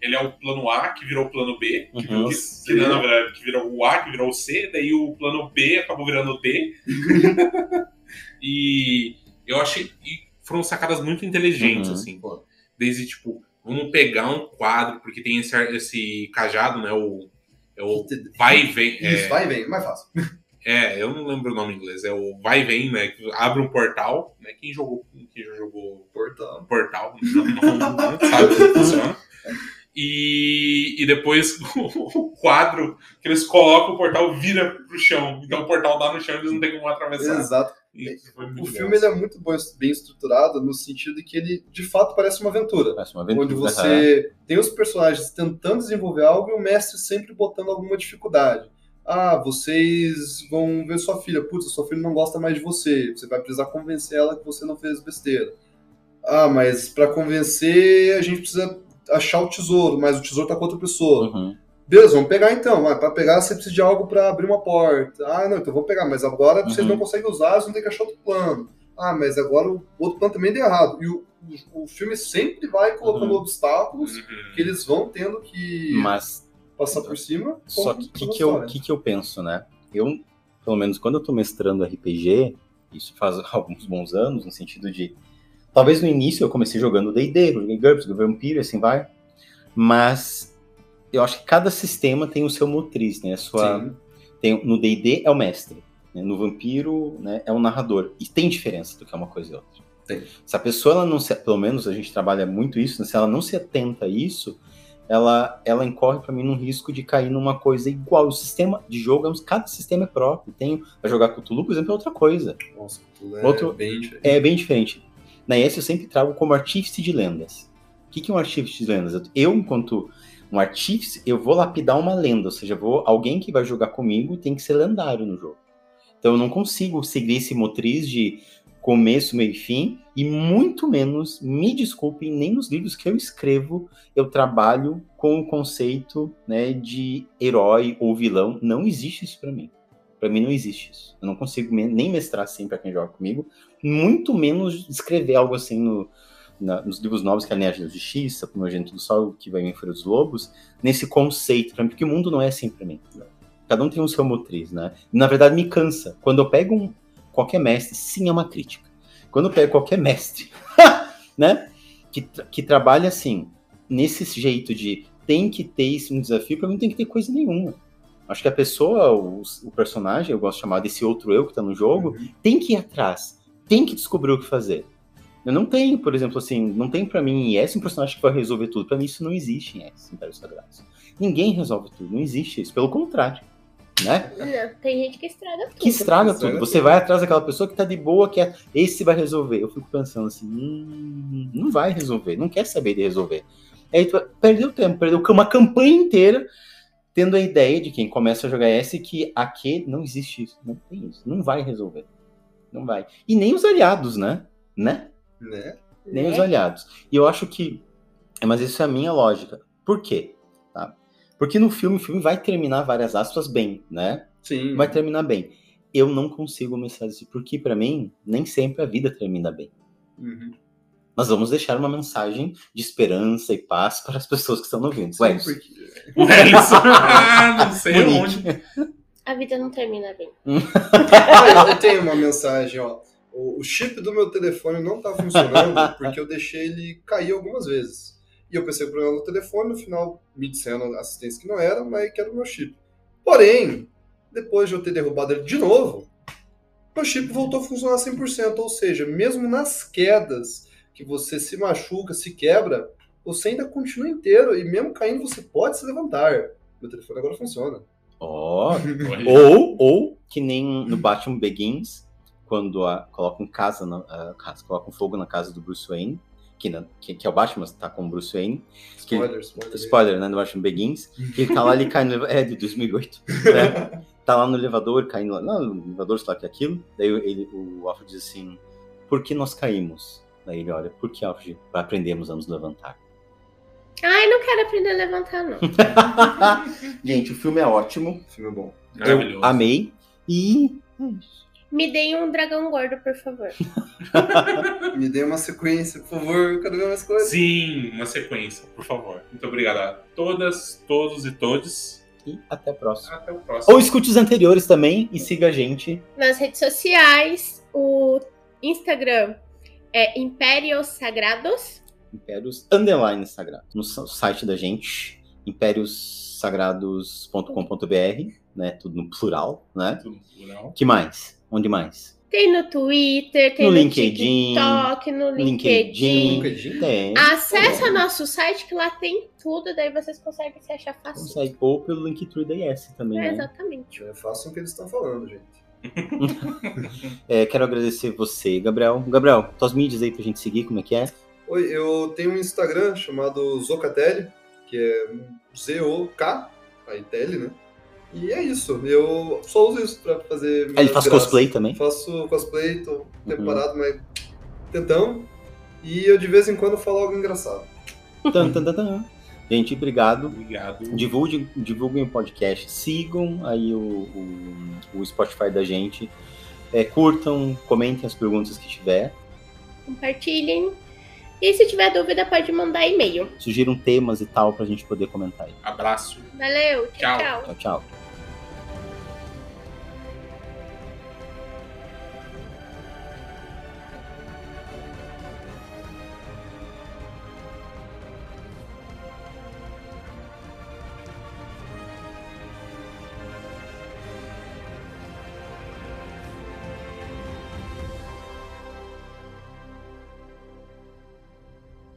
ele é o plano A que virou o plano B, que, Uhum. que, que, não, verdade, que virou o A, que virou o C, daí o plano B acabou virando o D. (laughs) e eu achei. E foram sacadas muito inteligentes, Uhum. assim, pô. Desde, tipo, vamos pegar um quadro, porque tem esse, esse cajado, né? O, é o vai e vem. Isso, É, vai e vem, mais fácil. é, eu não lembro o nome em inglês. É o vai e vem, né? Que abre um portal, né? Quem jogou, quem já jogou Portal. portal, não, não- não sabe como funciona. (laughs) E, e depois (laughs) o quadro que eles colocam, o portal vira pro chão. Então o portal dá no chão e eles não tem como atravessar. Exato. Isso foi muito O filme ele é muito bom, bem estruturado, no sentido de que ele, de fato, parece uma aventura. Parece uma aventura. onde você tem os personagens tentando desenvolver algo e o mestre sempre botando alguma dificuldade. Ah, vocês vão ver sua filha. Putz, sua filha não gosta mais de você. Você vai precisar convencer ela que você não fez besteira. Ah, mas para convencer a gente precisa achar o tesouro, mas o tesouro tá com outra pessoa. Uhum. Beleza, vamos pegar então. Ah, para pegar você precisa de algo para abrir uma porta. Ah, não, então vamos pegar, mas agora vocês Uhum. não conseguem usar, vocês vão ter que achar outro plano. Ah, mas agora o outro plano também deu errado. E o, o, o filme sempre vai colocando Uhum. obstáculos Uhum. que eles vão tendo que Mas passar por cima. Só que o que, que, eu, que, que eu penso, né? Eu, pelo menos quando eu tô mestrando RPG, isso faz (laughs) alguns bons anos, no sentido de. Talvez no início eu comecei jogando DD, joguei GURPS, joguei Vampiro e assim vai. Mas eu acho que cada sistema tem o seu motriz, né? A sua, Sim. tem, no D&D é o mestre, né? no Vampiro né, é o narrador. E tem diferença do que é uma coisa e outra. Se a pessoa, ela não se, pelo menos a gente trabalha muito isso, né? se ela não se atenta a isso, ela, ela incorre para mim num risco de cair numa coisa igual. O sistema de jogo, é cada sistema é próprio. Tem, vai jogar Cthulhu, por exemplo, é outra coisa. Nossa, tudo é Outro- bem diferente. É bem diferente. Na ES eu sempre trago como artífice de lendas. O que que é um artífice de lendas? Eu- enquanto um artífice, eu vou lapidar uma lenda, ou seja, vou, alguém que vai jogar comigo tem que ser lendário no jogo. Então eu não consigo seguir esse motriz de começo, meio e fim, e muito menos, me desculpem, nem nos livros que eu escrevo eu trabalho com o conceito né, de herói ou vilão. Não existe isso pra mim. Pra mim não existe isso. Eu não consigo nem mestrar assim pra quem joga comigo, muito menos escrever algo assim no, na- nos livros novos, que é a Linhagem da Justiça, Pro Nojento do Sol, que vai em Feira dos Lobos, nesse conceito pra mim, porque o mundo não é assim pra mim. Cada um tem o seu motriz, né? Na verdade, me cansa. Quando eu pego um, qualquer mestre, sim, é uma crítica. Quando eu pego qualquer mestre, (laughs) né? Que, que trabalha assim, nesse jeito de tem que ter esse um desafio, pra mim não tem que ter coisa nenhuma. Acho que a pessoa, o, o personagem, eu gosto de chamar desse outro eu que tá no jogo, Uhum. tem que ir atrás, tem que descobrir o que fazer. Eu não tenho, por exemplo, assim, não tem pra mim em S um personagem que vai resolver tudo. Pra mim isso não existe em S, Império Sagrados. Ninguém resolve tudo, não existe isso. Pelo contrário, né? Não, tem gente que estraga tudo. Que estraga Estraga tudo. Você vai atrás daquela pessoa que tá de boa, que é, esse vai resolver. Eu fico pensando assim, hum, não vai resolver, não quer saber de resolver. Aí tu perdeu tempo, perdeu uma campanha inteira tendo a ideia de quem começa a jogar S que aqui não existe isso, não tem isso, não vai resolver. Não vai. E nem os aliados, né? Né? Né? nem né? os aliados. E eu acho que. Mas isso é a minha lógica. Por quê? Tá? Porque no filme, o filme vai terminar várias aspas bem, né? Sim. Vai terminar bem. Eu não consigo mostrar isso, porque pra mim, nem sempre a vida termina bem. Uhum. Nós vamos deixar uma mensagem de esperança e paz para as pessoas que estão ouvindo. Sim, Ué, porque... É isso. (laughs) Ah, não sei Monique. onde. A vida não termina bem. Ah, eu tenho uma mensagem, ó. O, o chip do meu telefone não tá funcionando (laughs) porque eu deixei ele cair algumas vezes. E eu pensei o problema no telefone, no final me disseram assistência que não era, mas que era o meu chip. Porém, depois de eu ter derrubado ele de novo, o chip voltou a funcionar 100%. Ou seja, mesmo nas quedas que você se machuca, se quebra, você ainda continua inteiro e mesmo caindo você pode se levantar. Meu telefone agora funciona. Ó, ou, ou que nem no Batman Begins, quando a, colocam casa, na, a, colocam fogo na casa do Bruce Wayne, que, na, que, que, é o Batman, tá com o Bruce Wayne. Spoiler, que, spoiler. Spoiler, né, no Batman Begins. Que ele tá lá, ele cai no É, de 2008. Né? (laughs) tá lá no elevador, caindo lá, não, no elevador, sei lá que é aquilo. Daí ele, o Alfred diz assim, por que nós caímos? Daí ele olha, por que, Alfred? Para aprendermos a nos levantar. Ai, não quero aprender a levantar, não. (laughs) Gente, o filme é ótimo. O filme é bom. Eu amei. E. Me deem um dragão gordo, por favor. (laughs) Me dê uma sequência, por favor. Eu quero ver mais coisas. Sim, uma sequência, por favor. Muito obrigado a todas, todos e todos. E até a próxima. Até o próximo. Ou escute os anteriores também e siga a gente. Nas redes sociais, o Instagram é Impérios Sagrados. Impérios Underline Sagrados. No site da gente, impériossagrados.com.br, né? Tudo no plural, né? Tudo no plural. que mais? Onde mais? Tem no Twitter, tem No no, LinkedIn, TikTok, no LinkedIn. LinkedIn? Tem. Acesse nosso site que lá tem tudo, daí vocês conseguem se achar fácil. Consegue. Ou pelo Linktree da IS também, É, né? exatamente. É fácil o que eles estão falando, gente. (laughs) É, quero agradecer você, Gabriel. Gabriel, tuas mídias aí pra gente seguir, como é que é? Oi, eu tenho um Instagram chamado Zocatelli, que é Z-O-K, aí Tele, né? E é isso. Eu só uso isso pra fazer. Ah, ele faz graças. cosplay também? Faço cosplay, tô tempo Uhum. parado, mas tentando. E eu de vez em quando falo algo engraçado. Tan, tan, tan, tan. Gente, obrigado. Obrigado. Divulguem, divulguem o podcast, sigam aí o, o, o Spotify da gente, É, curtam, comentem as perguntas que tiver, Compartilhem. E se tiver dúvida, pode mandar e-mail. sugiram temas e tal pra gente poder comentar aí. Abraço. Valeu, tchau. Tchau. tchau. Tchau, tchau.